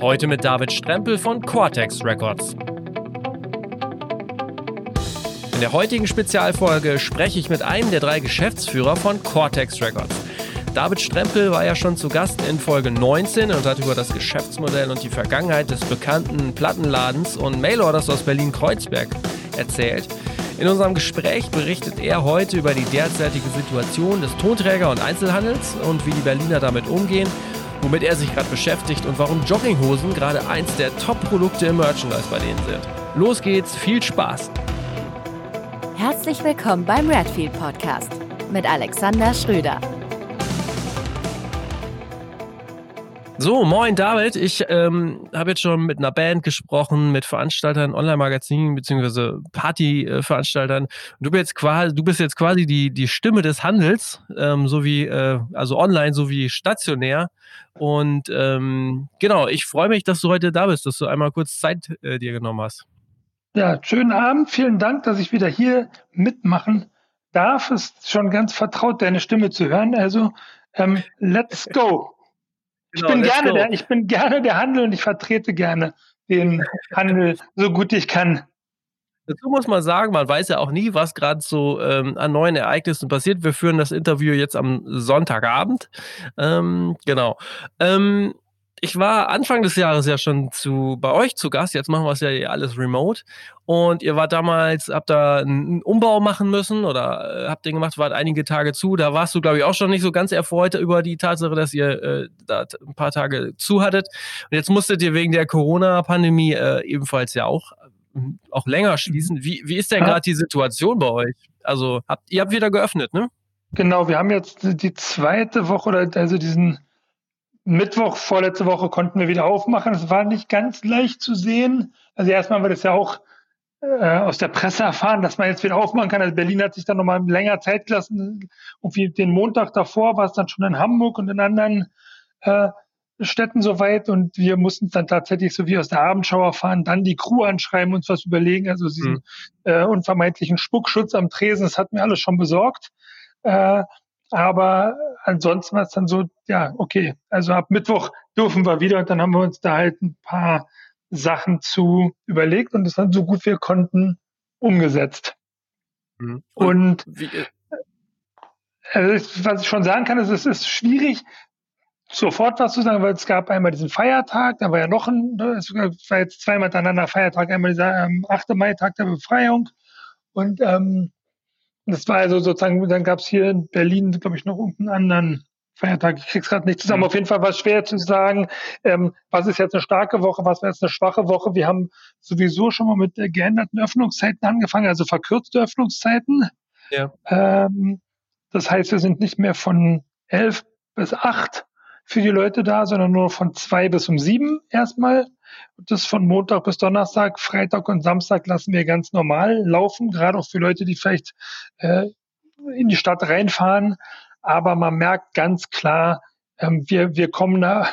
Heute mit David Strempel von Cortex Records. In der heutigen Spezialfolge spreche ich mit einem der drei Geschäftsführer von Cortex Records. David Strempel war ja schon zu Gast in Folge 19 und hat über das Geschäftsmodell und die Vergangenheit des bekannten Plattenladens und Mailorders aus Berlin-Kreuzberg erzählt. In unserem Gespräch berichtet er heute über die derzeitige Situation des Tonträger- und Einzelhandels und wie die Berliner damit umgehen, womit er sich gerade beschäftigt und warum Jogginghosen gerade eins der Top-Produkte im Merchandise bei denen sind. Los geht's, viel Spaß! Herzlich willkommen beim Redfield Podcast mit Alexander Schröder. So, moin David. Ich ähm, habe jetzt schon mit einer Band gesprochen, mit Veranstaltern, Online-Magazinen beziehungsweise Partyveranstaltern. Du bist jetzt quasi, du bist jetzt quasi die die Stimme des Handels, ähm, so äh, also online, so wie stationär. Und ähm, genau, ich freue mich, dass du heute da bist, dass du einmal kurz Zeit äh, dir genommen hast. Ja, schönen Abend. Vielen Dank, dass ich wieder hier mitmachen darf. Es ist schon ganz vertraut, deine Stimme zu hören. Also, ähm, let's go. Genau, ich, bin gerne der, ich bin gerne der Handel und ich vertrete gerne den Handel so gut ich kann. Dazu muss man sagen, man weiß ja auch nie, was gerade so ähm, an neuen Ereignissen passiert. Wir führen das Interview jetzt am Sonntagabend. Ähm, genau. Ähm, ich war Anfang des Jahres ja schon zu bei euch zu Gast. Jetzt machen wir es ja alles remote. Und ihr wart damals, habt da einen Umbau machen müssen oder äh, habt den gemacht, wart einige Tage zu. Da warst du, glaube ich, auch schon nicht so ganz erfreut über die Tatsache, dass ihr äh, da ein paar Tage zu hattet. Und jetzt musstet ihr wegen der Corona-Pandemie äh, ebenfalls ja auch, äh, auch länger schließen. Wie, wie ist denn gerade die Situation bei euch? Also habt ihr habt wieder geöffnet, ne? Genau, wir haben jetzt die zweite Woche oder also diesen Mittwoch, vorletzte Woche konnten wir wieder aufmachen. Es war nicht ganz leicht zu sehen. Also erstmal haben wir das ja auch äh, aus der Presse erfahren, dass man jetzt wieder aufmachen kann. Also Berlin hat sich dann nochmal länger Zeit gelassen. Und wie den Montag davor war es dann schon in Hamburg und in anderen äh, Städten soweit. Und wir mussten dann tatsächlich so wie aus der Abendschau erfahren, dann die Crew anschreiben, uns was überlegen. Also diesen mhm. äh, unvermeidlichen Spuckschutz am Tresen, das hat mir alles schon besorgt. Äh, aber ansonsten war es dann so, ja, okay, also ab Mittwoch dürfen wir wieder und dann haben wir uns da halt ein paar Sachen zu überlegt und das dann so gut wir konnten umgesetzt. Mhm. Und, und wie, äh, also was ich schon sagen kann, ist, es ist schwierig, sofort was zu sagen, weil es gab einmal diesen Feiertag, da war ja noch ein, ne, es war jetzt zweimal miteinander Feiertag, einmal dieser ähm, 8. Mai, Tag der Befreiung und ähm, das war also sozusagen, dann gab es hier in Berlin, glaube ich, noch irgendeinen anderen Feiertag. Ich krieg's gerade nicht zusammen. Mhm. Auf jeden Fall war es schwer zu sagen, ähm, was ist jetzt eine starke Woche, was wäre jetzt eine schwache Woche. Wir haben sowieso schon mal mit äh, geänderten Öffnungszeiten angefangen, also verkürzte Öffnungszeiten. Ja. Ähm, das heißt, wir sind nicht mehr von elf bis acht für die Leute da, sondern nur von zwei bis um sieben erstmal. Das von Montag bis Donnerstag, Freitag und Samstag lassen wir ganz normal laufen, gerade auch für Leute, die vielleicht äh, in die Stadt reinfahren. Aber man merkt ganz klar, ähm, wir, wir kommen da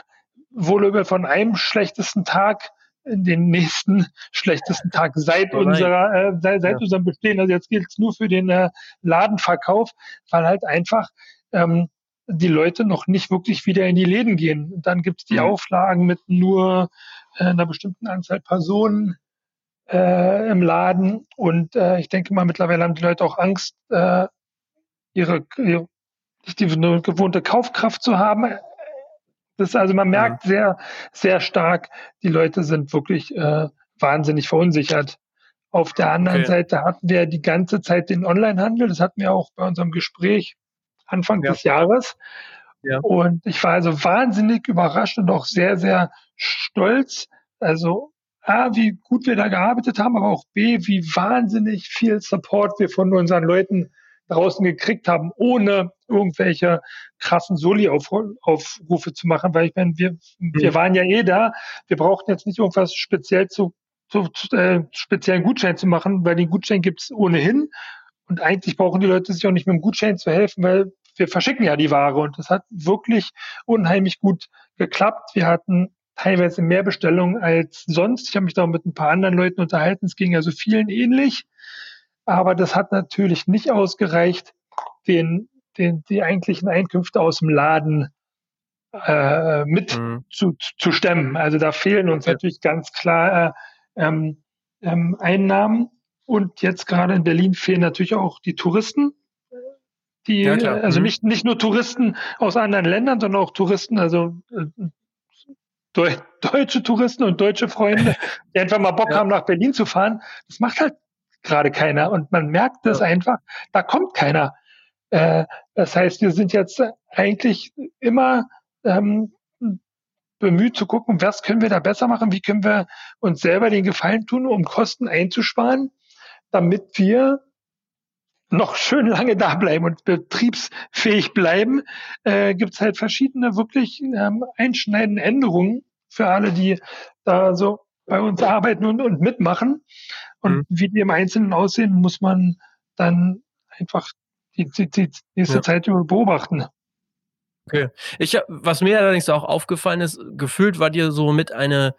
wohl über von einem schlechtesten Tag in den nächsten schlechtesten Tag seit unserer äh, seit, seit ja. unserem Bestehen. Also jetzt gilt es nur für den äh, Ladenverkauf, weil halt einfach ähm, die Leute noch nicht wirklich wieder in die Läden gehen. Dann gibt es die mhm. Auflagen mit nur einer bestimmten Anzahl Personen äh, im Laden. Und äh, ich denke mal, mittlerweile haben die Leute auch Angst, äh, ihre, ihre nicht die gewohnte Kaufkraft zu haben. Das also man merkt ja. sehr, sehr stark, die Leute sind wirklich äh, wahnsinnig verunsichert. Auf der anderen okay. Seite hatten wir die ganze Zeit den Onlinehandel. Das hatten wir auch bei unserem Gespräch Anfang ja. des Jahres. Ja. Und ich war also wahnsinnig überrascht und auch sehr, sehr stolz. Also A, wie gut wir da gearbeitet haben, aber auch B, wie wahnsinnig viel Support wir von unseren Leuten draußen gekriegt haben, ohne irgendwelche krassen Soli-Aufrufe zu machen, weil ich meine, wir, mhm. wir waren ja eh da. Wir brauchten jetzt nicht irgendwas speziell zu, zu äh, speziellen Gutschein zu machen, weil den Gutschein gibt's ohnehin. Und eigentlich brauchen die Leute sich auch nicht mit dem Gutschein zu helfen, weil wir verschicken ja die Ware und das hat wirklich unheimlich gut geklappt. Wir hatten teilweise mehr Bestellungen als sonst. Ich habe mich da mit ein paar anderen Leuten unterhalten. Es ging also vielen ähnlich. Aber das hat natürlich nicht ausgereicht, den, den, die eigentlichen Einkünfte aus dem Laden äh, mit mhm. zu, zu stemmen. Also da fehlen uns natürlich ganz klar äh, ähm, ähm, Einnahmen. Und jetzt gerade in Berlin fehlen natürlich auch die Touristen. Die, ja, also mhm. nicht, nicht nur Touristen aus anderen Ländern, sondern auch Touristen, also äh, Deu deutsche Touristen und deutsche Freunde, die einfach mal Bock ja. haben, nach Berlin zu fahren. Das macht halt gerade keiner. Und man merkt es ja. einfach, da kommt keiner. Äh, das heißt, wir sind jetzt eigentlich immer ähm, bemüht zu gucken, was können wir da besser machen, wie können wir uns selber den Gefallen tun, um Kosten einzusparen, damit wir noch schön lange da bleiben und betriebsfähig bleiben, äh, gibt es halt verschiedene wirklich ähm, einschneidende Änderungen für alle, die da so bei uns arbeiten und, und mitmachen. Und mhm. wie die im Einzelnen aussehen, muss man dann einfach die, die, die nächste ja. Zeit beobachten. Okay. Ich, was mir allerdings auch aufgefallen ist, gefühlt war dir so mit eine,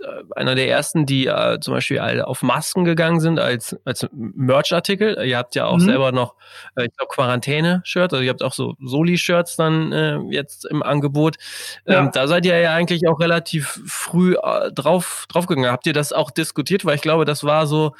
äh, einer der ersten, die äh, zum Beispiel auf Masken gegangen sind als, als Merch-Artikel. Ihr habt ja auch mhm. selber noch, äh, ich glaube, Quarantäne-Shirts, also ihr habt auch so Soli-Shirts dann äh, jetzt im Angebot. Ja. Ähm, da seid ihr ja eigentlich auch relativ früh äh, drauf, draufgegangen. Habt ihr das auch diskutiert? Weil ich glaube, das war so,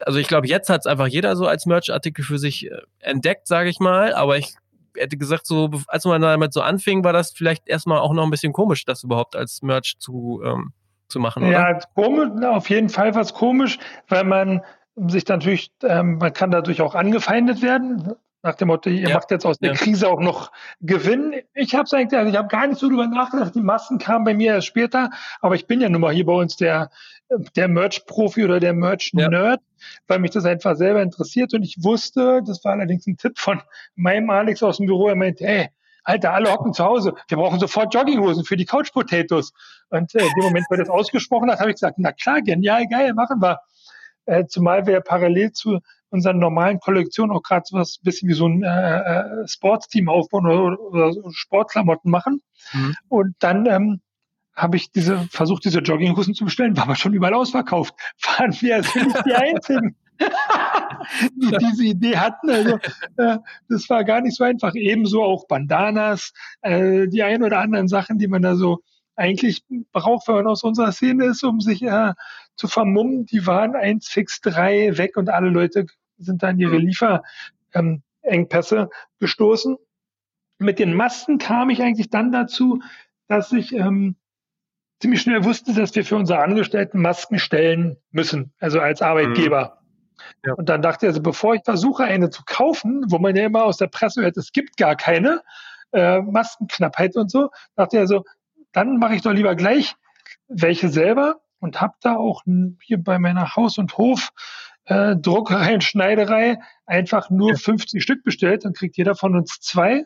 also ich glaube, jetzt hat es einfach jeder so als Merch-Artikel für sich äh, entdeckt, sage ich mal, aber ich hätte gesagt, so, als man damit so anfing, war das vielleicht erstmal auch noch ein bisschen komisch, das überhaupt als Merch zu, ähm, zu machen, oder? Ja, komisch, auf jeden Fall was komisch, weil man sich natürlich, ähm, man kann dadurch auch angefeindet werden. Nach dem Motto, ihr ja. macht jetzt aus der ja. Krise auch noch Gewinn. Ich habe eigentlich, also ich habe gar nicht so drüber nachgedacht. Die Massen kamen bei mir erst später, aber ich bin ja nun mal hier bei uns der, der Merch-Profi oder der Merch-Nerd, ja. weil mich das einfach selber interessiert. Und ich wusste, das war allerdings ein Tipp von meinem Alex aus dem Büro, er meinte, hey, Alter, alle hocken zu Hause. Wir brauchen sofort Jogginghosen für die Couch Potatoes. Und äh, in dem Moment, wo er das ausgesprochen hat, habe ich gesagt, na klar, genial, geil, machen wir. Äh, zumal wir parallel zu unseren normalen Kollektionen auch gerade so was bisschen wie so ein äh, äh, Sportsteam aufbauen oder, oder Sportklamotten machen. Mhm. Und dann ähm, habe ich diese versucht, diese Jogginghosen zu bestellen, war aber schon überall ausverkauft. Waren wir also nicht die Einzigen, die diese Idee hatten. Also äh, das war gar nicht so einfach. Ebenso auch Bandanas, äh, die ein oder anderen Sachen, die man da so eigentlich braucht, wenn man aus unserer Szene ist, um sich äh, zu vermummen, die waren eins fix drei weg und alle Leute sind dann ihre mhm. Lieferengpässe ähm, gestoßen. Mit den Masken kam ich eigentlich dann dazu, dass ich ähm, ziemlich schnell wusste, dass wir für unsere Angestellten Masken stellen müssen, also als Arbeitgeber. Mhm. Ja. Und dann dachte ich, also bevor ich versuche, eine zu kaufen, wo man ja immer aus der Presse hört, es gibt gar keine äh, Maskenknappheit und so, dachte ich also, dann mache ich doch lieber gleich welche selber und habe da auch hier bei meiner Haus- und Hof äh, Druckerei und Schneiderei einfach nur ja. 50 Stück bestellt, dann kriegt jeder von uns zwei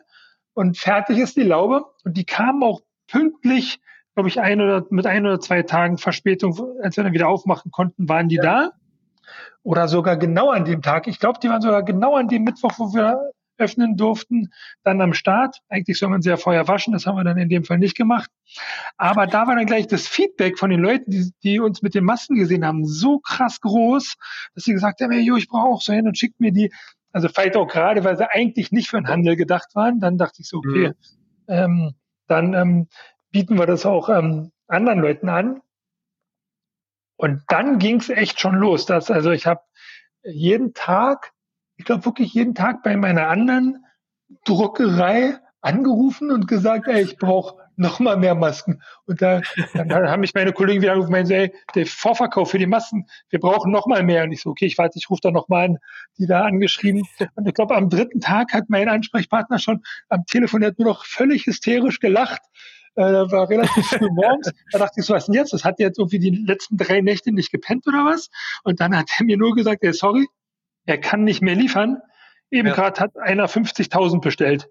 und fertig ist die Laube. Und die kamen auch pünktlich, glaube ich, ein oder mit ein oder zwei Tagen Verspätung, als wir dann wieder aufmachen konnten, waren die ja. da. Oder sogar genau an dem Tag. Ich glaube, die waren sogar genau an dem Mittwoch, wo wir öffnen durften, dann am Start. Eigentlich soll man sehr vorher waschen, das haben wir dann in dem Fall nicht gemacht. Aber da war dann gleich das Feedback von den Leuten, die, die uns mit den Masken gesehen haben, so krass groß, dass sie gesagt haben, hey, jo, ich brauche auch so hin und schickt mir die. Also vielleicht auch gerade, weil sie eigentlich nicht für den Handel gedacht waren. Dann dachte ich so, okay, mhm. ähm, dann ähm, bieten wir das auch ähm, anderen Leuten an. Und dann ging es echt schon los. Dass, also ich habe jeden Tag ich glaube wirklich jeden Tag bei meiner anderen Druckerei angerufen und gesagt, ey, ich brauche noch mal mehr Masken. Und da, dann haben mich meine Kollegen wieder angerufen und meinen, ey, der Vorverkauf für die Masken, wir brauchen noch mal mehr. Und ich so, okay, ich warte, ich rufe da noch mal an, die da angeschrieben. Und ich glaube, am dritten Tag hat mein Ansprechpartner schon am Telefon, der hat nur noch völlig hysterisch gelacht. Äh, war relativ früh morgens. Da dachte ich so, was denn jetzt? Das hat jetzt irgendwie die letzten drei Nächte nicht gepennt oder was? Und dann hat er mir nur gesagt, ey, sorry, er kann nicht mehr liefern. Eben ja. gerade hat einer 50.000 bestellt.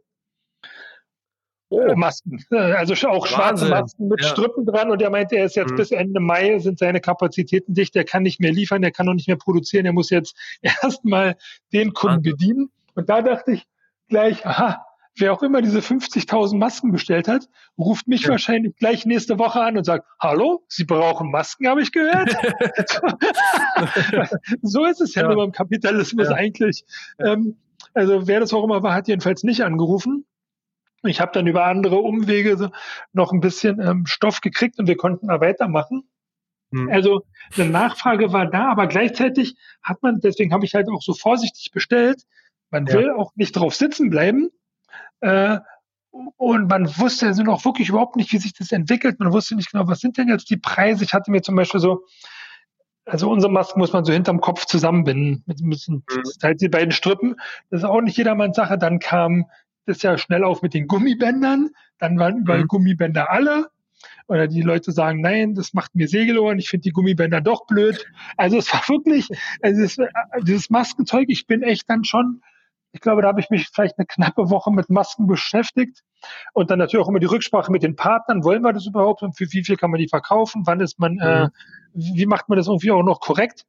Oh. Masken, also auch Wahnsinn. schwarze Masken mit ja. Strippen dran und er meinte, er ist jetzt mhm. bis Ende Mai sind seine Kapazitäten dicht, er kann nicht mehr liefern, er kann noch nicht mehr produzieren, er muss jetzt erstmal den Kunden Wahnsinn. bedienen. Und da dachte ich gleich, aha, wer auch immer diese 50.000 Masken bestellt hat, ruft mich ja. wahrscheinlich gleich nächste Woche an und sagt, hallo, Sie brauchen Masken, habe ich gehört. so ist es ja, ja. nur beim Kapitalismus ja. eigentlich. Ähm, also wer das auch immer war, hat jedenfalls nicht angerufen. Ich habe dann über andere Umwege noch ein bisschen ähm, Stoff gekriegt und wir konnten da weitermachen. Mhm. Also eine Nachfrage war da, aber gleichzeitig hat man, deswegen habe ich halt auch so vorsichtig bestellt, man will auch nicht drauf sitzen bleiben. Äh, und man wusste also noch wirklich überhaupt nicht, wie sich das entwickelt. Man wusste nicht genau, was sind denn jetzt die Preise. Ich hatte mir zum Beispiel so, also unsere Masken muss man so hinterm Kopf zusammenbinden. Mit, mit mhm. halt die beiden Strippen. Das ist auch nicht jedermanns Sache. Dann kam das ja schnell auf mit den Gummibändern. Dann waren überall mhm. Gummibänder alle. Oder die Leute sagen, nein, das macht mir Segelohren, ich finde die Gummibänder doch blöd. Also es war wirklich, also es, dieses Maskenzeug, ich bin echt dann schon ich glaube, da habe ich mich vielleicht eine knappe Woche mit Masken beschäftigt und dann natürlich auch immer die Rücksprache mit den Partnern. Wollen wir das überhaupt und für wie viel kann man die verkaufen? Wann ist man, äh, mhm. äh, wie macht man das irgendwie auch noch korrekt?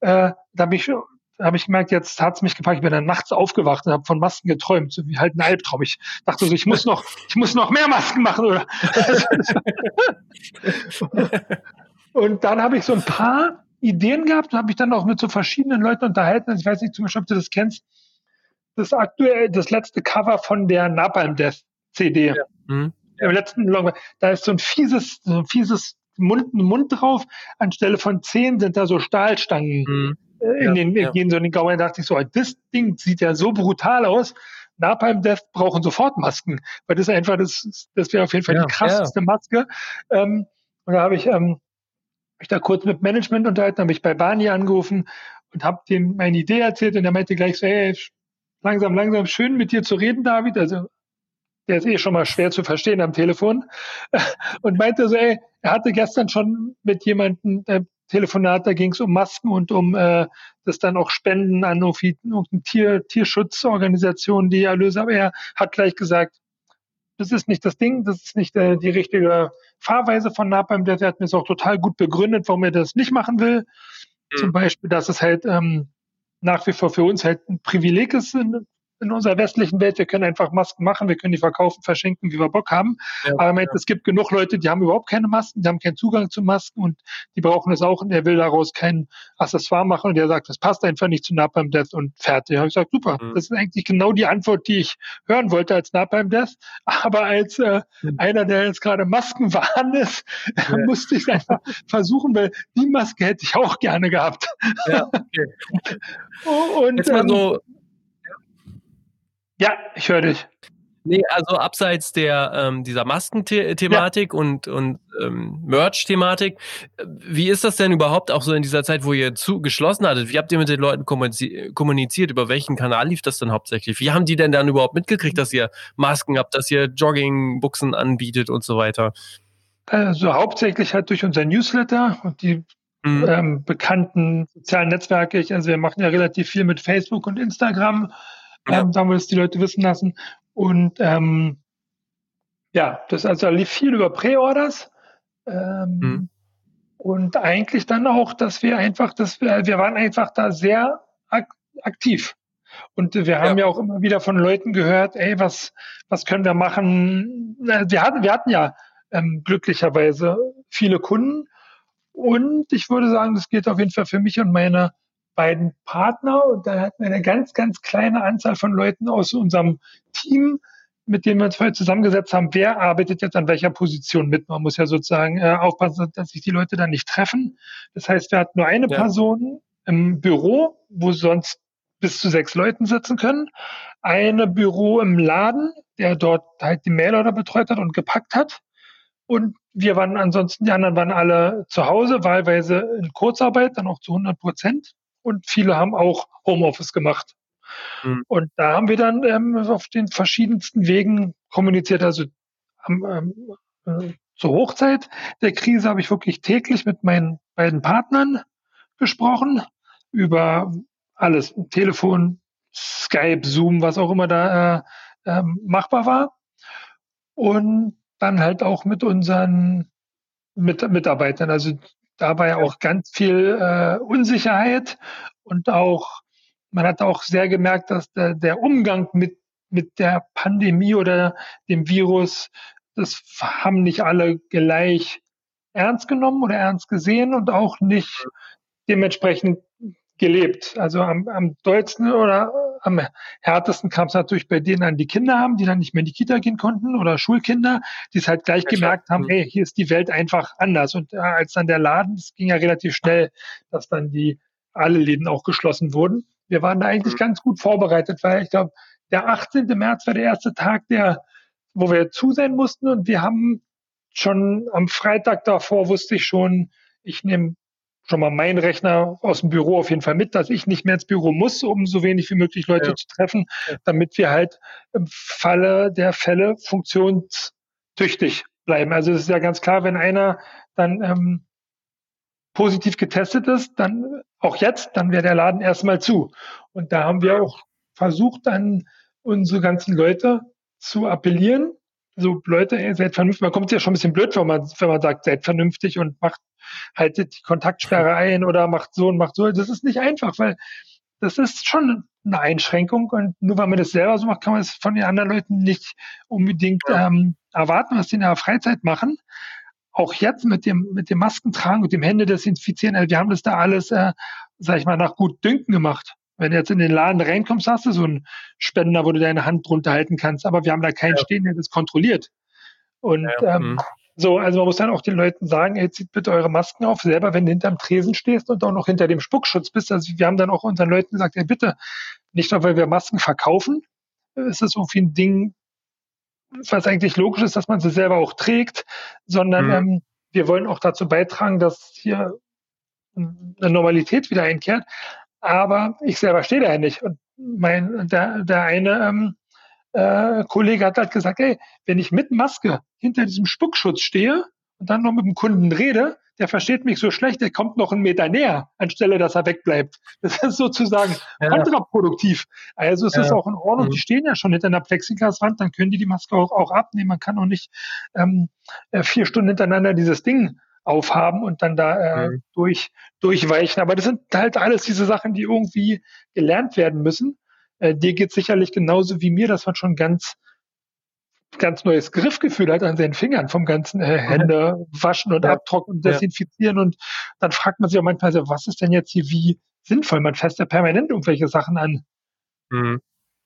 Äh, da habe ich, hab ich gemerkt, jetzt hat es mich gefragt, ich bin dann nachts aufgewacht und habe von Masken geträumt, so wie halt ein Albtraum. Ich dachte so, ich muss noch, ich muss noch mehr Masken machen, oder? und dann habe ich so ein paar Ideen gehabt und habe mich dann auch mit so verschiedenen Leuten unterhalten. Also ich weiß nicht zum Beispiel, ob du das kennst das aktuell, das letzte Cover von der Napalm Death CD. Ja. Mhm. Im letzten Long, da ist so ein fieses, so ein fieses Mund, Mund drauf. Anstelle von zehn sind da so Stahlstangen mhm. Äh, in ja, den, ja. gehen so in den Gauern. Da dachte ich so, das Ding sieht ja so brutal aus. Napalm Death brauchen sofort Masken, weil das einfach, das, das wäre auf jeden Fall ja, die krasseste Maske. Ähm, und da habe ich, ähm, ich da kurz mit Management unterhalten, habe ich bei Barney angerufen und habe dem meine Idee erzählt und er meinte gleich so, hey, langsam, langsam schön mit dir zu reden, David. Also der ist eh schon mal schwer zu verstehen am Telefon. Und meinte so, ey, er hatte gestern schon mit jemandem äh, Telefonat, da ging es um Masken und um äh, das dann auch Spenden an irgendeine Tier, Tierschutzorganisation, die Erlöse. Aber er hat gleich gesagt, das ist nicht das Ding, das ist nicht äh, die richtige Fahrweise von Napalm. Der hat mir es auch total gut begründet, warum er das nicht machen will. Mhm. Zum Beispiel, dass es halt ähm, nach wie vor für uns halt ein Privileg ist, in, unserer westlichen Welt. Wir können einfach Masken machen, wir können die verkaufen, verschenken, wie wir Bock haben. Ja, Aber meint, ja. es gibt genug Leute, die haben überhaupt keine Masken, die haben keinen Zugang zu Masken und die brauchen es auch und er will daraus kein Accessoire machen und der sagt, das passt einfach nicht zu Napalm Death und fertig. Da habe ich gesagt, super, mhm. das ist eigentlich genau die Antwort, die ich hören wollte als Napalm Death. Aber als äh, mhm. einer, der jetzt gerade Maskenwahn ist, ja. musste ich einfach versuchen, weil die Maske hätte ich auch gerne gehabt. Ja, okay. und, jetzt mal so, ähm, ja, ich höre dich. Nee, also abseits der ähm, dieser Maskenthematik ja. und und ähm, Merch-Thematik, wie ist das denn überhaupt auch so in dieser Zeit, wo ihr zu geschlossen hattet? Wie habt ihr mit den Leuten kommuniziert? Über welchen Kanal lief das dann hauptsächlich? Wie haben die denn dann überhaupt mitgekriegt, dass ihr Masken habt, dass ihr Joggingbuchsen anbietet und so weiter? Also hauptsächlich halt durch unser Newsletter und die mhm. ähm, bekannten sozialen Netzwerke. Also wir machen ja relativ viel mit Facebook und Instagram ja. ähm, sagen wir das die Leute wissen lassen. Und ähm, ja, das also lief viel über Pre-Orders. Ähm, mhm. Und eigentlich dann auch, dass wir einfach, dass wir, wir waren einfach da sehr ak aktiv. Und wir haben ja. ja. auch immer wieder von Leuten gehört, ey, was, was können wir machen? Wir hatten, wir hatten ja ähm, glücklicherweise viele Kunden. Und ich würde sagen, das geht auf jeden Fall für mich und meine beiden Partner und da hatten wir eine ganz, ganz kleine Anzahl von Leuten aus unserem Team, mit denen wir uns vorher zusammengesetzt haben, wer arbeitet jetzt an welcher Position mit. Man muss ja sozusagen äh, aufpassen, dass sich die Leute dann nicht treffen. Das heißt, wir hatten nur eine ja. Person im Büro, wo sonst bis zu sechs Leuten sitzen können. Eine Büro im Laden, der dort halt die Mailorder betreut hat und gepackt hat. Und wir waren ansonsten, die anderen waren alle zu Hause, wahlweise in Kurzarbeit, dann auch zu 100 Prozent und viele haben auch Homeoffice gemacht. Mhm. Und da haben wir dann ähm, auf den verschiedensten Wegen kommuniziert. Also am, ähm, äh, zur Hochzeit der Krise habe ich wirklich täglich mit meinen beiden Partnern gesprochen über alles, Telefon, Skype, Zoom, was auch immer da äh, äh, machbar war. Und dann halt auch mit unseren mit Mitarbeitern. Also da war ja. auch ganz viel äh, Unsicherheit. Und auch, man hat auch sehr gemerkt, dass der, der Umgang mit, mit der Pandemie oder dem Virus, das haben nicht alle gleich ernst genommen oder ernst gesehen und auch nicht dementsprechend gelebt. Also am, am dollsten oder am härtesten kam es natürlich bei denen an die Kinder haben, die dann nicht mehr in die Kita gehen konnten oder Schulkinder, die es halt gleich gemerkt haben, hey, hier ist die Welt einfach anders. Und äh, als dann der Laden, es ging ja relativ schnell, dass dann die alle Läden auch geschlossen wurden. Wir waren da eigentlich mhm. ganz gut vorbereitet, weil ich glaube, der 18. März war der erste Tag, der, wo wir zu sein mussten und wir haben schon am Freitag davor wusste ich schon, ich nehme schon mal meinen Rechner aus dem Büro auf jeden Fall mit, dass ich nicht mehr ins Büro muss, um so wenig wie möglich Leute ja. zu treffen, damit wir halt im Falle der Fälle funktionstüchtig bleiben. Also es ist ja ganz klar, wenn einer dann ähm, positiv getestet ist, dann auch jetzt, dann wäre der Laden erstmal zu. Und da haben wir auch versucht, dann unsere ganzen Leute zu appellieren. So, Leute, ey, seid vernünftig. Man kommt ja schon ein bisschen blöd, wenn man, wenn man sagt, seid vernünftig und macht, haltet die Kontaktsperre ein oder macht so und macht so. Das ist nicht einfach, weil das ist schon eine Einschränkung und nur weil man das selber so macht, kann man es von den anderen Leuten nicht unbedingt ähm, erwarten, was die in ihrer Freizeit machen auch jetzt mit dem, mit dem Maskentragen und dem Hände desinfizieren, also wir haben das da alles, äh, sag ich mal, nach gut Dünken gemacht. Wenn du jetzt in den Laden reinkommst, hast du so einen Spender, wo du deine Hand drunter halten kannst, aber wir haben da keinen ja. stehen, der das kontrolliert. Und ja, ähm, mhm. so, also man muss dann auch den Leuten sagen, ey, zieht bitte eure Masken auf, selber wenn du hinterm Tresen stehst und auch noch hinter dem Spuckschutz bist. Also wir haben dann auch unseren Leuten gesagt, ey, bitte, nicht nur weil wir Masken verkaufen, ist das irgendwie ein Ding, was eigentlich logisch ist, dass man sie selber auch trägt, sondern mhm. ähm, wir wollen auch dazu beitragen, dass hier eine Normalität wieder einkehrt. Aber ich selber stehe da ja nicht. Und mein, der, der eine ähm, äh, Kollege hat halt gesagt, ey, wenn ich mit Maske hinter diesem Spuckschutz stehe und dann noch mit dem Kunden rede, der versteht mich so schlecht, der kommt noch einen Meter näher, anstelle dass er wegbleibt. Das ist sozusagen ja. kontraproduktiv. Also es ja. ist auch in Ordnung, mhm. die stehen ja schon hinter einer Plexiglaswand, dann können die die Maske auch, auch abnehmen. Man kann auch nicht ähm, äh, vier Stunden hintereinander dieses Ding aufhaben und dann da äh, mhm. durch, durchweichen. Aber das sind halt alles diese Sachen, die irgendwie gelernt werden müssen. Äh, dir geht sicherlich genauso wie mir, dass man schon ganz ganz neues Griffgefühl hat an seinen Fingern vom ganzen äh, Hände waschen und ja. abtrocknen und desinfizieren. Ja. Und dann fragt man sich auch manchmal so, was ist denn jetzt hier wie sinnvoll? Man fässt ja permanent irgendwelche Sachen an. Mhm.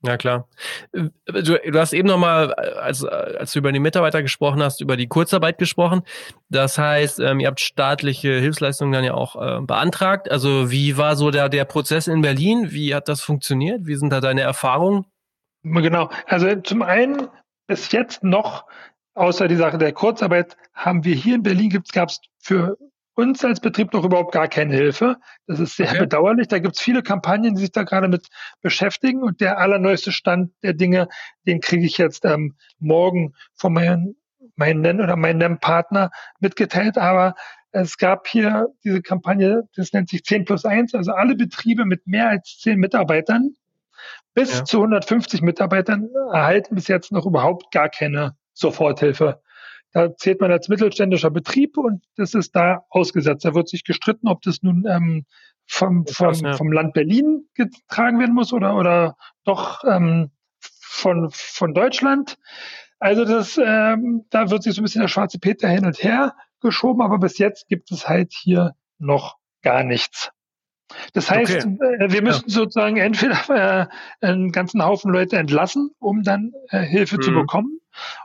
Ja, klar. Äh, du, du hast eben nochmal, äh, als, als du über die Mitarbeiter gesprochen hast, über die Kurzarbeit gesprochen. Das heißt, ähm, ihr habt staatliche Hilfsleistungen dann ja auch äh, beantragt. Also wie war so der, der Prozess in Berlin? Wie hat das funktioniert? Wie sind da deine Erfahrungen? Genau. Also zum einen bis jetzt noch, außer die Sache der Kurzarbeit, haben wir hier in Berlin gab es für uns als Betrieb noch überhaupt gar keine Hilfe. Das ist sehr okay. bedauerlich. Da gibt es viele Kampagnen, die sich da gerade mit beschäftigen. Und der allerneueste Stand der Dinge, den kriege ich jetzt ähm, morgen von meinem meinen oder meinem Partner mitgeteilt. Aber es gab hier diese Kampagne, das nennt sich 10 plus 1, also alle Betriebe mit mehr als 10 Mitarbeitern bis ja. zu 150 Mitarbeitern erhalten bis jetzt noch überhaupt gar keine Soforthilfe. Da zählt man als mittelständischer Betrieb und das ist da ausgesetzt. Da wird sich gestritten, ob das nun ähm, vom, vom, vom Land Berlin getragen werden muss oder, oder doch ähm, von, von Deutschland. Also das, ähm, da wird sich so ein bisschen der schwarze Peter hin und her geschoben, aber bis jetzt gibt es halt hier noch gar nichts. Das heißt, okay. Äh, wir müssen ja. sozusagen entweder äh, einen ganzen Haufen Leute entlassen, um dann äh, Hilfe mhm. zu bekommen,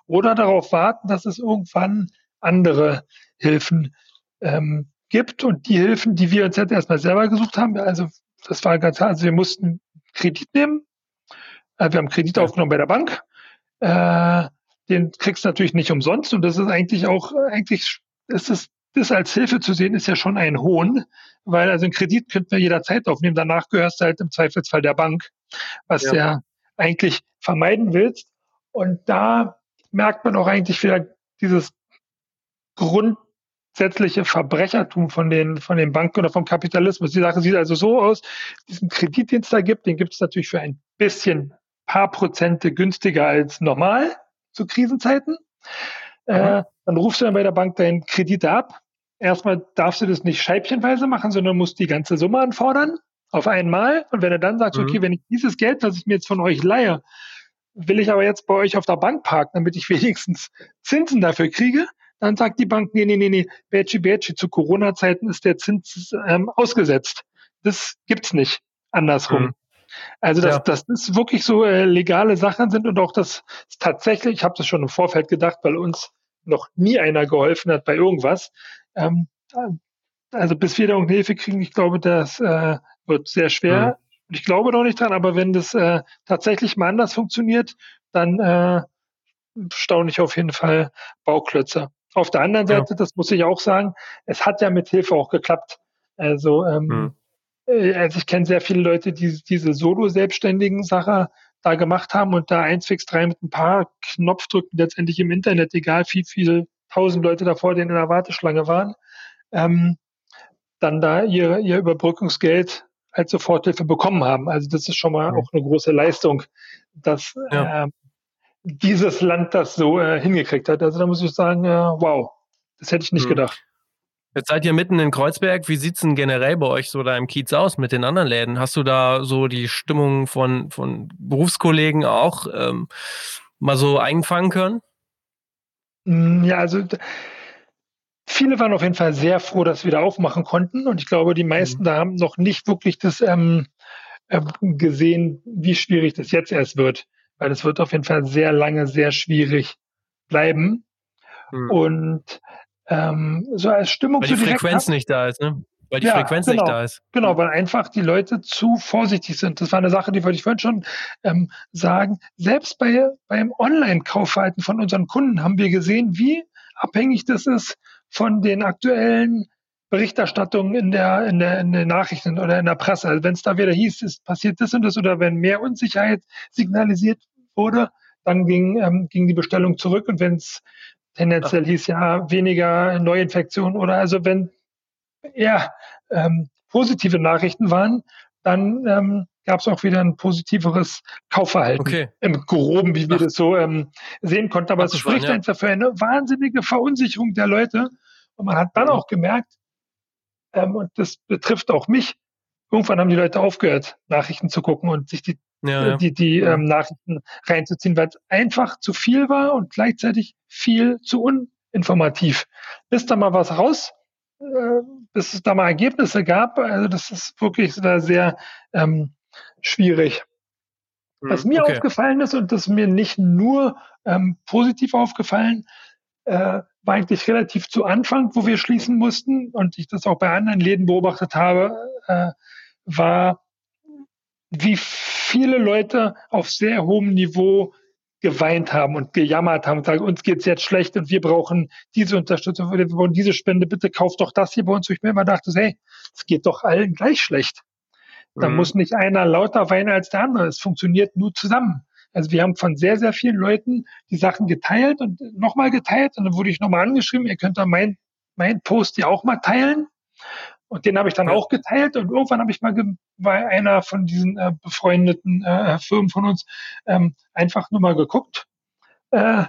oder darauf warten, dass es irgendwann andere Hilfen ähm, gibt. Und die Hilfen, die wir uns jetzt erstmal selber gesucht haben, also das war ganz klar, also wir mussten Kredit nehmen. Äh, wir haben Kredit ja. aufgenommen bei der Bank. Äh, den kriegst du natürlich nicht umsonst. Und das ist eigentlich auch, eigentlich ist es das als Hilfe zu sehen, ist ja schon ein Hohn, weil also einen Kredit könnten wir jederzeit aufnehmen. Danach gehörst du halt im Zweifelsfall der Bank, was ja. ja eigentlich vermeiden willst. Und da merkt man auch eigentlich wieder dieses grundsätzliche Verbrechertum von den, von den Banken oder vom Kapitalismus. Die Sache sieht also so aus, diesen Kredit, den es da gibt, den gibt es natürlich für ein bisschen paar Prozente günstiger als normal zu Krisenzeiten. Äh, dann rufst du dann bei der Bank deinen Kredit ab. Erstmal darfst du das nicht scheibchenweise machen, sondern musst die ganze Summe anfordern auf einmal. Und wenn du dann sagst, mhm. okay, wenn ich dieses Geld, was ich mir jetzt von euch leihe, will ich aber jetzt bei euch auf der Bank parken, damit ich wenigstens Zinsen dafür kriege, dann sagt die Bank, nee, nee, nee, nee, Betschi, Betschi, zu Corona-Zeiten ist der Zins ähm, ausgesetzt. das gibt's nicht andersrum. Mhm. Also, dass, ja. dass das wirklich so äh, legale Sachen sind und auch das tatsächlich, ich habe das schon im Vorfeld gedacht, weil uns noch nie einer geholfen hat bei irgendwas. Ähm, also bis wir da irgendeine Hilfe kriegen, ich glaube, das äh, wird sehr schwer. Mhm. Und ich glaube noch nicht dran, aber wenn das äh, tatsächlich mal anders funktioniert, dann äh, staune ich auf jeden Fall Bauklötze. Auf der anderen Seite, ja. das muss ich auch sagen, es hat ja mit Hilfe auch geklappt. Also, ähm, mhm. Also ich kenne sehr viele Leute, die diese Solo-selbstständigen Sache da gemacht haben und da 1fix3 mit ein paar Knopfdrücken letztendlich im Internet, egal wie viele tausend Leute davor, die in der Warteschlange waren, ähm, dann da ihr, ihr Überbrückungsgeld als Soforthilfe bekommen haben. Also das ist schon mal auch eine große Leistung, dass ja. äh, dieses Land das so äh, hingekriegt hat. Also da muss ich sagen, äh, wow, das hätte ich nicht mhm. gedacht. Jetzt seid ihr mitten in Kreuzberg. Wie sieht's denn generell bei euch so da im Kiez aus mit den anderen Läden? Hast du da so die Stimmung von, von Berufskollegen auch ähm, mal so einfangen können? Hm, ja, also viele waren auf jeden Fall sehr froh, dass wir da aufmachen konnten. Und ich glaube, die meisten mhm. da haben noch nicht wirklich das ähm, äh, gesehen, wie schwierig das jetzt erst wird. Weil es wird auf jeden Fall sehr lange, sehr schwierig bleiben. Mhm. Und ähm, so als Stimmung Weil die Frequenz hab, nicht da ist, ne? Weil die ja, Frequenz genau, nicht da ist. Genau, weil einfach die Leute zu vorsichtig sind. Das war eine Sache, die wollte ich vorhin schon ähm, sagen. Selbst bei, beim Online-Kaufverhalten von unseren Kunden haben wir gesehen, wie abhängig das ist von den aktuellen Berichterstattungen in der, in der, in den Nachrichten oder in der Presse. Also wenn es da wieder hieß, es passiert das und das oder wenn mehr Unsicherheit signalisiert wurde, dann ging, ähm, ging die Bestellung zurück und wenn es tendenziell hieß ja weniger Neuinfektionen oder also wenn eher ähm, positive Nachrichten waren, dann ähm, gab es auch wieder ein positiveres Kaufverhalten okay. im Groben, wie wir Ach. das so ähm, sehen konnten. Aber es spricht ja. einfach für eine wahnsinnige Verunsicherung der Leute. Und man hat dann mhm. auch gemerkt, ähm, und das betrifft auch mich, irgendwann haben die Leute aufgehört, Nachrichten zu gucken und sich die, ja, ja. die, die ähm, Nachrichten reinzuziehen, weil es einfach zu viel war und gleichzeitig viel zu uninformativ. Bis da mal was raus, äh, bis es da mal Ergebnisse gab, also das ist wirklich sehr ähm, schwierig. Was hm, mir okay. aufgefallen ist, und das ist mir nicht nur ähm, positiv aufgefallen, äh, war eigentlich relativ zu Anfang, wo wir schließen mussten und ich das auch bei anderen Läden beobachtet habe, äh, war, wie viele Leute auf sehr hohem Niveau geweint haben und gejammert haben und sagen, uns geht's jetzt schlecht und wir brauchen diese Unterstützung, wir brauchen diese Spende, bitte kauft doch das hier bei uns. Und ich mir immer dachte, hey, es geht doch allen gleich schlecht. Da mhm. muss nicht einer lauter weinen als der andere. Es funktioniert nur zusammen. Also wir haben von sehr, sehr vielen Leuten die Sachen geteilt und nochmal geteilt. Und dann wurde ich nochmal angeschrieben, ihr könnt da mein, mein Post ja auch mal teilen. Und den habe ich dann ja. auch geteilt. Und irgendwann habe ich mal bei einer von diesen äh, befreundeten äh, Firmen von uns ähm, einfach nur mal geguckt. Äh,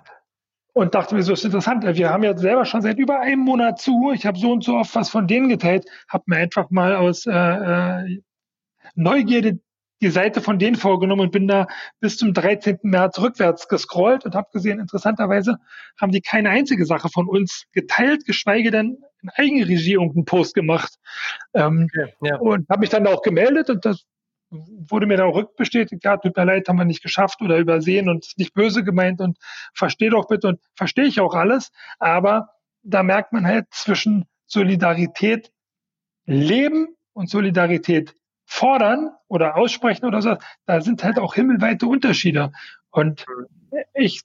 und dachte mir, so ist interessant. Wir haben ja selber schon seit über einem Monat zu. Ich habe so und so oft was von denen geteilt, habe mir einfach mal aus äh, äh Neugierde die Seite von denen vorgenommen und bin da bis zum 13. März rückwärts gescrollt und habe gesehen, interessanterweise haben die keine einzige Sache von uns geteilt, geschweige denn in Eigenregie irgendeinen Post gemacht. Ähm, okay, ja. Und habe mich dann auch gemeldet und das wurde mir dann auch rückbestätigt, ja, tut mir leid, haben wir nicht geschafft oder übersehen und ist nicht böse gemeint und versteh doch bitte und verstehe ich auch alles. Aber da merkt man halt zwischen Solidarität leben und Solidarität fordern oder aussprechen oder so, da sind halt auch himmelweite Unterschiede. Und ich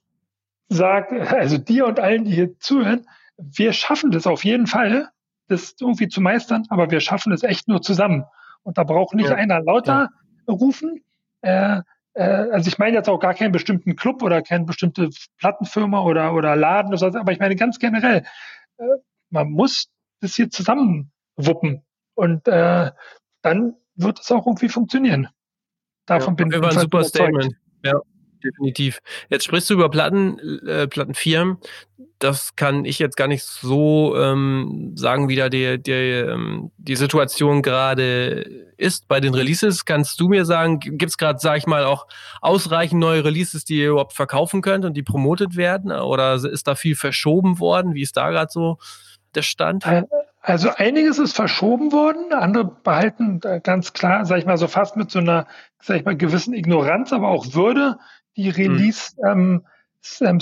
sage, also dir und allen, die hier zuhören, wir schaffen das auf jeden Fall, das irgendwie zu meistern, aber wir schaffen es echt nur zusammen. Und da braucht nicht ja. einer lauter ja. rufen. Äh, äh, also ich meine jetzt auch gar keinen bestimmten Club oder keine bestimmte Plattenfirma oder, oder Laden oder so, aber ich meine ganz generell, äh, man muss das hier zusammen wuppen. Und äh, dann wird es auch irgendwie funktionieren. Davon ja, bin ich ein super überzeugt. Statement. Ja, definitiv. Jetzt sprichst du über Platten, äh, Plattenfirmen. Das kann ich jetzt gar nicht so ähm, sagen, wie da die, die, ähm, die Situation gerade ist bei den Releases. Kannst du mir sagen, gibt es gerade, sag ich mal, auch ausreichend neue Releases, die ihr überhaupt verkaufen könnt und die promotet werden? Oder ist da viel verschoben worden? Wie ist da gerade so der Stand? Äh, Also einiges ist verschoben worden, andere behalten ganz klar, sag ich mal, so fast mit so einer, sag ich mal, gewissen Ignoranz, aber auch Würde die mhm. Release-Schedules ähm, ähm,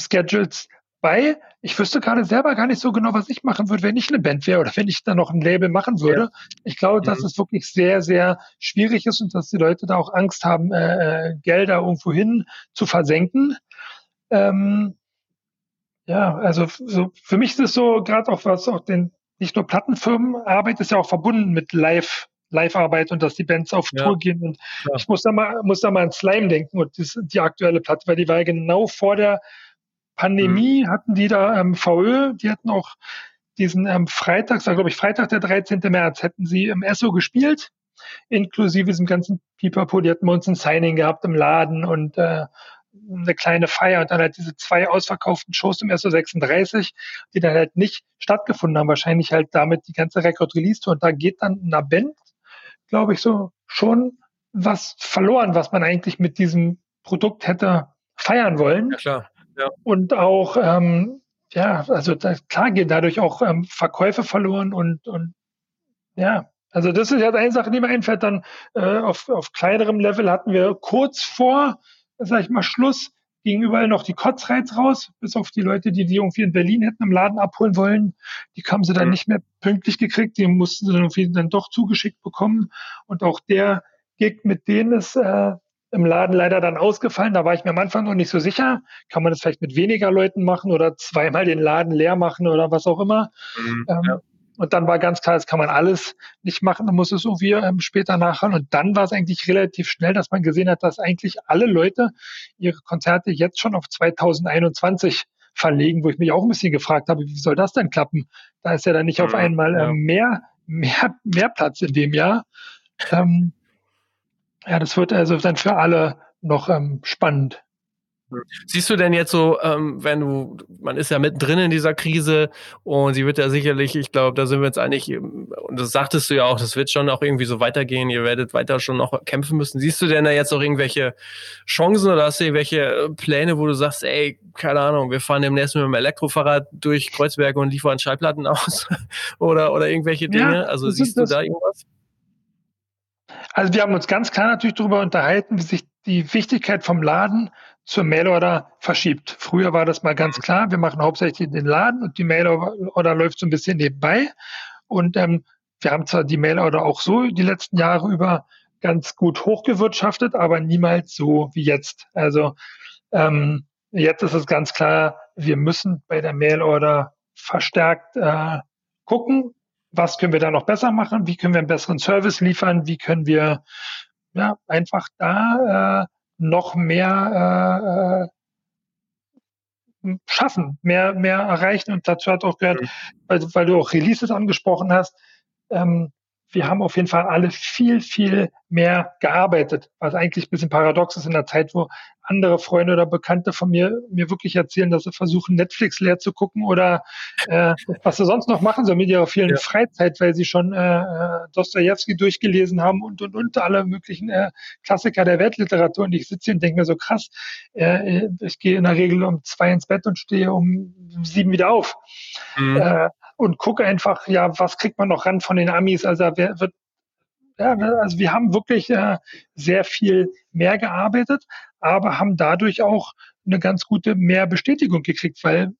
bei. Ich wüsste gerade selber gar nicht so genau, was ich machen würde, wenn ich eine Band wäre oder wenn ich da noch ein Label machen würde. Ja. Ich glaube, mhm. dass es wirklich sehr, sehr schwierig ist und dass die Leute da auch Angst haben, äh, äh Gelder irgendwo hin zu versenken. Ähm, ja, also so, für mich ist es so, gerade auch was auch den nicht nur Plattenfirmenarbeit ist ja auch verbunden mit Live, Live-Arbeit und dass die Bands auf ja. Tour gehen. Und ja. ich muss da mal, muss da mal an Slime denken und das, die aktuelle Platte, weil die war ja genau vor der Pandemie, mhm. hatten die da ähm, VÖ, die hatten auch diesen ähm, Freitag, glaube ich Freitag, der 13. März, hätten sie im Esso gespielt, inklusive diesem ganzen Pipapo, die hatten bei uns ein Signing gehabt im Laden und äh, eine kleine Feier und dann halt diese zwei ausverkauften Shows im SO36, die dann halt nicht stattgefunden haben, wahrscheinlich halt damit die ganze Record-Release-Tour und da geht dann einer Band, glaube ich, so schon was verloren, was man eigentlich mit diesem Produkt hätte feiern wollen. Ja, klar. Ja. Und auch, ähm, ja, also da, klar gehen dadurch auch ähm, Verkäufe verloren und, und ja, also das ist jetzt eine Sache, die mir einfällt. Dann äh, auf, auf kleinerem Level hatten wir kurz vor sag ich mal, Schluss. Ging überall noch die Kotzreiz raus, bis auf die Leute, die die irgendwie in Berlin hätten im Laden abholen wollen. Die haben sie dann mhm. nicht mehr pünktlich gekriegt, die mussten sie dann irgendwie dann doch zugeschickt bekommen. Und auch der Gig mit denen ist äh, im Laden leider dann ausgefallen. Da war ich mir am Anfang noch nicht so sicher. Kann man das vielleicht mit weniger Leuten machen oder zweimal den Laden leer machen oder was auch immer. Mhm, ähm, ja. Und dann war ganz klar, das kann man alles nicht machen, dann muss es irgendwie ähm, später nachholen. Und dann war es eigentlich relativ schnell, dass man gesehen hat, dass eigentlich alle Leute ihre Konzerte jetzt schon auf 2021 verlegen, wo ich mich auch ein bisschen gefragt habe, wie soll das denn klappen? Da ist ja dann nicht auf einmal ähm, mehr, mehr, mehr Platz in dem Jahr. Ähm, ja, das wird also dann für alle noch ähm, spannend. Siehst du denn jetzt so, ähm, wenn du, man ist ja mittendrin in dieser Krise und sie wird ja sicherlich, ich glaube, da sind wir jetzt eigentlich, ähm, und das sagtest du ja auch, das wird schon auch irgendwie so weitergehen, ihr werdet weiter schon noch kämpfen müssen. Siehst du denn da jetzt auch irgendwelche Chancen oder hast du irgendwelche äh, Pläne, wo du sagst, ey, keine Ahnung, wir fahren demnächst mit dem Elektrofahrrad durch Kreuzberg und liefern Schallplatten aus oder, oder irgendwelche Dinge? Ja, also siehst du da irgendwas? Also wir haben uns ganz klar natürlich darüber unterhalten, wie sich die Wichtigkeit vom Laden zur Mailorder verschiebt. Früher war das mal ganz klar, wir machen hauptsächlich den Laden und die Mailorder läuft so ein bisschen nebenbei. Und ähm, wir haben zwar die Mailorder auch so die letzten Jahre über ganz gut hochgewirtschaftet, aber niemals so wie jetzt. Also ähm, jetzt ist es ganz klar, wir müssen bei der Mailorder verstärkt äh, gucken, was können wir da noch besser machen, wie können wir einen besseren Service liefern, wie können wir ja einfach da äh, noch mehr äh, äh, schaffen, mehr, mehr erreichen. Und dazu hat auch gehört, mhm. weil, weil du auch Releases angesprochen hast, ähm, wir haben auf jeden Fall alle viel, viel mehr gearbeitet, was eigentlich ein bisschen paradox ist in der Zeit, wo andere Freunde oder Bekannte von mir mir wirklich erzählen, dass sie versuchen, Netflix leer zu gucken oder äh, was sie sonst noch machen sollen mit ihrer vielen ja. Freizeit, weil sie schon äh, äh Dostoevsky durchgelesen haben und und und alle möglichen äh, Klassiker der Weltliteratur. Und ich sitze hier und denke mir so krass, äh, äh, ich gehe in der Regel um zwei ins Bett und stehe um sieben wieder auf. Mhm. Äh, und gucke einfach, ja, was kriegt man noch ran von den Amis? Also wer wird ja, also wir haben wirklich äh, sehr viel mehr gearbeitet, aber haben dadurch auch eine ganz gute mehr Bestätigung gekriegt, weil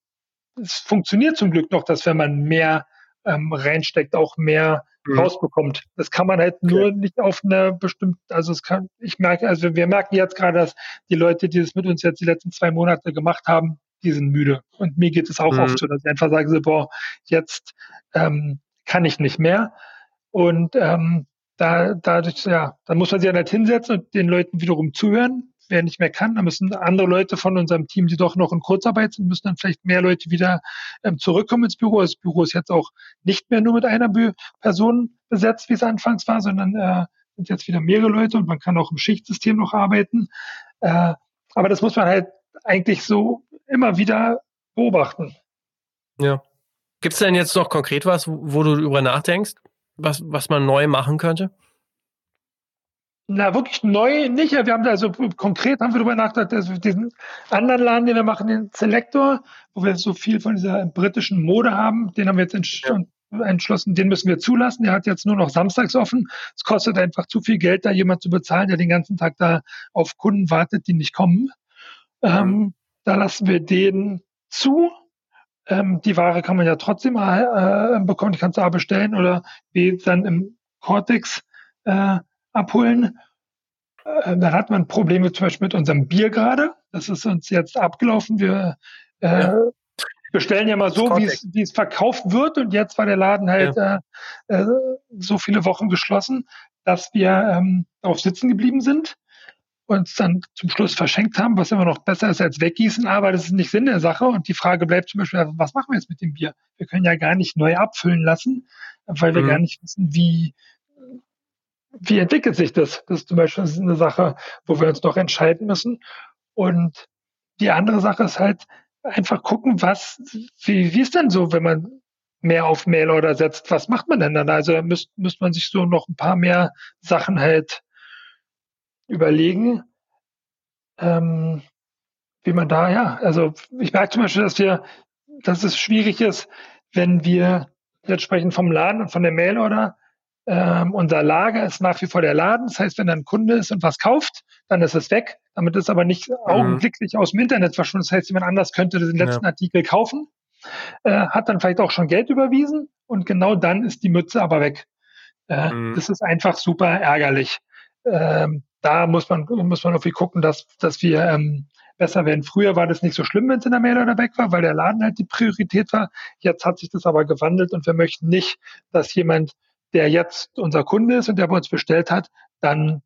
es funktioniert zum Glück noch, dass wenn man mehr ähm, reinsteckt, auch mehr mhm. rausbekommt. Das kann man halt okay. nur nicht auf eine bestimmte, also es kann, ich merke, also wir merken jetzt gerade, dass die Leute, die das mit uns jetzt die letzten zwei Monate gemacht haben, die sind müde. Und mir geht es auch mhm. oft so, dass ich einfach sage, so, boah, jetzt ähm, kann ich nicht mehr. Und ähm, da, dadurch, ja, da muss man sich dann halt hinsetzen und den Leuten wiederum zuhören. Wer nicht mehr kann, dann müssen andere Leute von unserem Team, die doch noch in Kurzarbeit sind, müssen dann vielleicht mehr Leute wieder ähm, zurückkommen ins Büro. Das Büro ist jetzt auch nicht mehr nur mit einer Person besetzt, wie es anfangs war, sondern äh, sind jetzt wieder mehrere Leute und man kann auch im Schichtsystem noch arbeiten. Äh, aber das muss man halt eigentlich so immer wieder beobachten. Ja. Gibt es denn jetzt noch konkret was, wo du darüber nachdenkst, was, was man neu machen könnte? Na, wirklich neu nicht. Wir haben da also konkret haben wir darüber nachgedacht, also diesen anderen Laden, den wir machen, den Selector, wo wir so viel von dieser britischen Mode haben, den haben wir jetzt ja. entschlossen, den müssen wir zulassen. Der hat jetzt nur noch samstags offen. Es kostet einfach zu viel Geld, da jemand zu bezahlen, der den ganzen Tag da auf Kunden wartet, die nicht kommen. Ähm, da lassen wir den zu. Ähm, die Ware kann man ja trotzdem äh, bekommen. Die kannst du A bestellen oder B dann im Cortex äh, abholen. Äh, dann hat man Probleme zum Beispiel mit unserem Bier gerade. Das ist uns jetzt abgelaufen. Wir äh, ja. bestellen ja mal so, wie es verkauft wird. Und jetzt war der Laden halt ja. äh, äh, so viele Wochen geschlossen, dass wir ähm, darauf sitzen geblieben sind uns dann zum Schluss verschenkt haben, was immer noch besser ist als weggießen, aber das ist nicht Sinn der Sache. Und die Frage bleibt zum Beispiel, was machen wir jetzt mit dem Bier? Wir können ja gar nicht neu abfüllen lassen, weil wir mhm. gar nicht wissen, wie, wie entwickelt sich das? Das ist zum Beispiel eine Sache, wo wir uns noch entscheiden müssen. Und die andere Sache ist halt einfach gucken, was, wie, wie ist denn so, wenn man mehr auf Mailorder setzt? Was macht man denn dann? Also da müsste müsst man sich so noch ein paar mehr Sachen halt überlegen, ähm, wie man da, ja, also ich merke zum Beispiel, dass wir, dass es schwierig ist, wenn wir jetzt sprechen vom Laden und von der Mailorder, ähm, unser Lager ist nach wie vor der Laden. Das heißt, wenn ein Kunde ist und was kauft, dann ist es weg. Damit ist aber nicht mhm. augenblicklich aus dem Internet verschwunden. Das heißt, jemand anders könnte den letzten ja. Artikel kaufen, äh, hat dann vielleicht auch schon Geld überwiesen und genau dann ist die Mütze aber weg. Äh, mhm. Das ist einfach super ärgerlich. Ähm, da muss man, muss man irgendwie gucken, dass, dass wir ähm, besser werden. Früher war das nicht so schlimm, wenn es in der Mail oder weg war, weil der Laden halt die Priorität war. Jetzt hat sich das aber gewandelt und wir möchten nicht, dass jemand, der jetzt unser Kunde ist und der bei uns bestellt hat, dann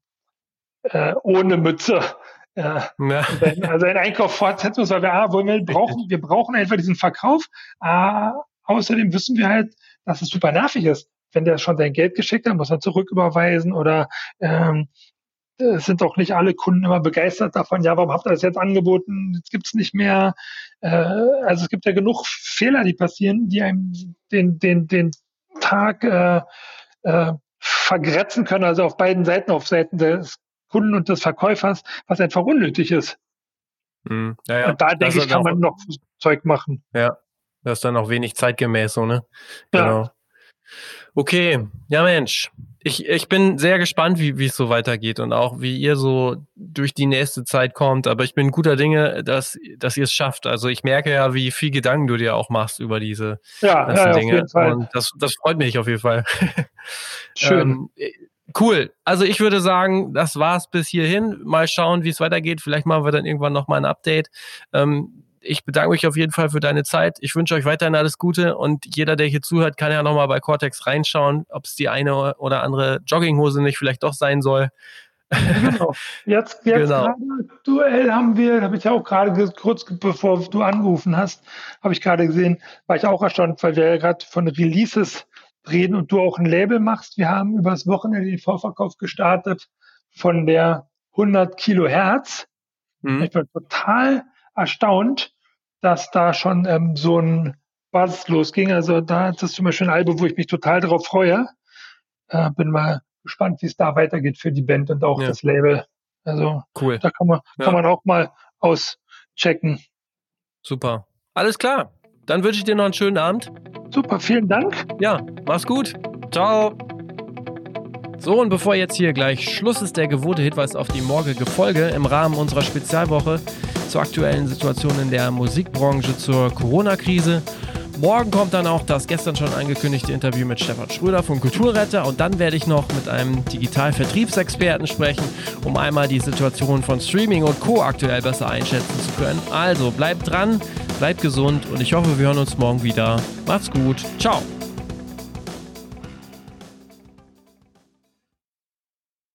äh, ohne Mütze äh, ja. also einen Einkauf fortsetzen muss, weil wir, ah, wollen wir brauchen, wir brauchen einfach diesen Verkauf. Ah, außerdem wissen wir halt, dass es super nervig ist. Wenn der schon sein Geld geschickt hat, muss er zurücküberweisen oder ähm, es sind doch nicht alle Kunden immer begeistert davon, ja, warum habt ihr das jetzt angeboten? Jetzt gibt's nicht mehr. Äh, also es gibt ja genug Fehler, die passieren, die einem den, den, den Tag äh, äh, vergrätzen können, also auf beiden Seiten, auf Seiten des Kunden und des Verkäufers, was einfach unnötig ist. Hm, ja, ja. Und da denke ich, kann man noch Zeug machen. Ja, das ist dann auch wenig zeitgemäß, so, ne? Genau. Okay, ja Mensch, ich, ich bin sehr gespannt, wie, wie es so weitergeht und auch wie ihr so durch die nächste Zeit kommt. Aber ich bin guter Dinge, dass, dass ihr es schafft. Also ich merke ja, wie viel Gedanken du dir auch machst über diese ja, ja, Dinge. Und das, das freut mich auf jeden Fall. Schön. ähm, cool. Also ich würde sagen, das war's bis hierhin. Mal schauen, wie es weitergeht. Vielleicht machen wir dann irgendwann nochmal ein Update. Ähm, ich bedanke mich auf jeden Fall für deine Zeit. Ich wünsche euch weiterhin alles Gute und jeder, der hier zuhört, kann ja nochmal bei Cortex reinschauen, ob es die eine oder andere Jogginghose nicht vielleicht doch sein soll. Genau. Jetzt, jetzt genau. Duell haben wir, habe ich ja auch gerade kurz bevor du angerufen hast, habe ich gerade gesehen, war ich auch erstaunt, weil wir ja gerade von Releases reden und du auch ein Label machst. Wir haben übers Wochenende den Vorverkauf gestartet von der 100 Kilohertz. Mhm. Ich war total erstaunt, dass da schon ähm, so ein Buzz losging. Also da ist das zum Beispiel ein Album, wo ich mich total darauf freue. Äh, bin mal gespannt, wie es da weitergeht für die Band und auch ja. das Label. Also cool. da kann man, ja. kann man auch mal auschecken. Super. Alles klar. Dann wünsche ich dir noch einen schönen Abend. Super, vielen Dank. Ja, mach's gut. Ciao. So, und bevor jetzt hier gleich Schluss ist, der gewohnte Hinweis auf die morgige Folge im Rahmen unserer Spezialwoche zur aktuellen Situation in der Musikbranche zur Corona-Krise. Morgen kommt dann auch das gestern schon angekündigte Interview mit Stefan Schröder von Kulturretter und dann werde ich noch mit einem Digital-Vertriebsexperten sprechen, um einmal die Situation von Streaming und Co. aktuell besser einschätzen zu können. Also bleibt dran, bleibt gesund und ich hoffe, wir hören uns morgen wieder. Macht's gut. Ciao.